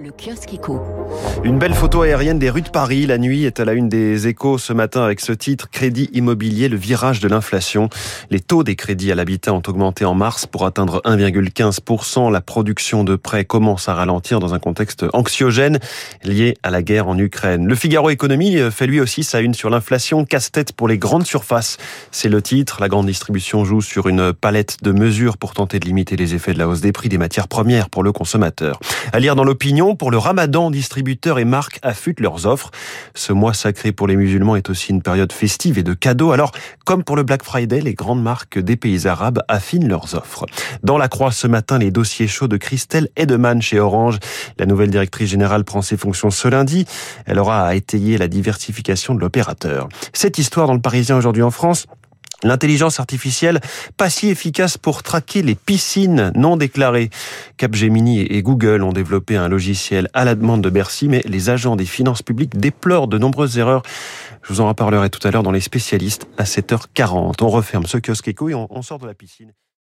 Le kiosque éco. Une belle photo aérienne des rues de Paris. La nuit est à la une des échos ce matin avec ce titre Crédit immobilier, le virage de l'inflation. Les taux des crédits à l'habitat ont augmenté en mars pour atteindre 1,15%. La production de prêts commence à ralentir dans un contexte anxiogène lié à la guerre en Ukraine. Le Figaro Économie fait lui aussi sa une sur l'inflation. Casse-tête pour les grandes surfaces. C'est le titre. La grande distribution joue sur une palette de mesures pour tenter de limiter les effets de la hausse des prix des matières premières pour le consommateur. À lire dans l'opinion, pour le ramadan, distributeurs et marques affûtent leurs offres. Ce mois sacré pour les musulmans est aussi une période festive et de cadeaux. Alors, comme pour le Black Friday, les grandes marques des pays arabes affinent leurs offres. Dans la croix ce matin, les dossiers chauds de Christelle Edeman chez Orange. La nouvelle directrice générale prend ses fonctions ce lundi. Elle aura à étayer la diversification de l'opérateur. Cette histoire dans le Parisien aujourd'hui en France, L'intelligence artificielle, pas si efficace pour traquer les piscines non déclarées. Capgemini et Google ont développé un logiciel à la demande de Bercy, mais les agents des finances publiques déplorent de nombreuses erreurs. Je vous en reparlerai tout à l'heure dans les spécialistes à 7h40. On referme ce kiosque éco et on sort de la piscine.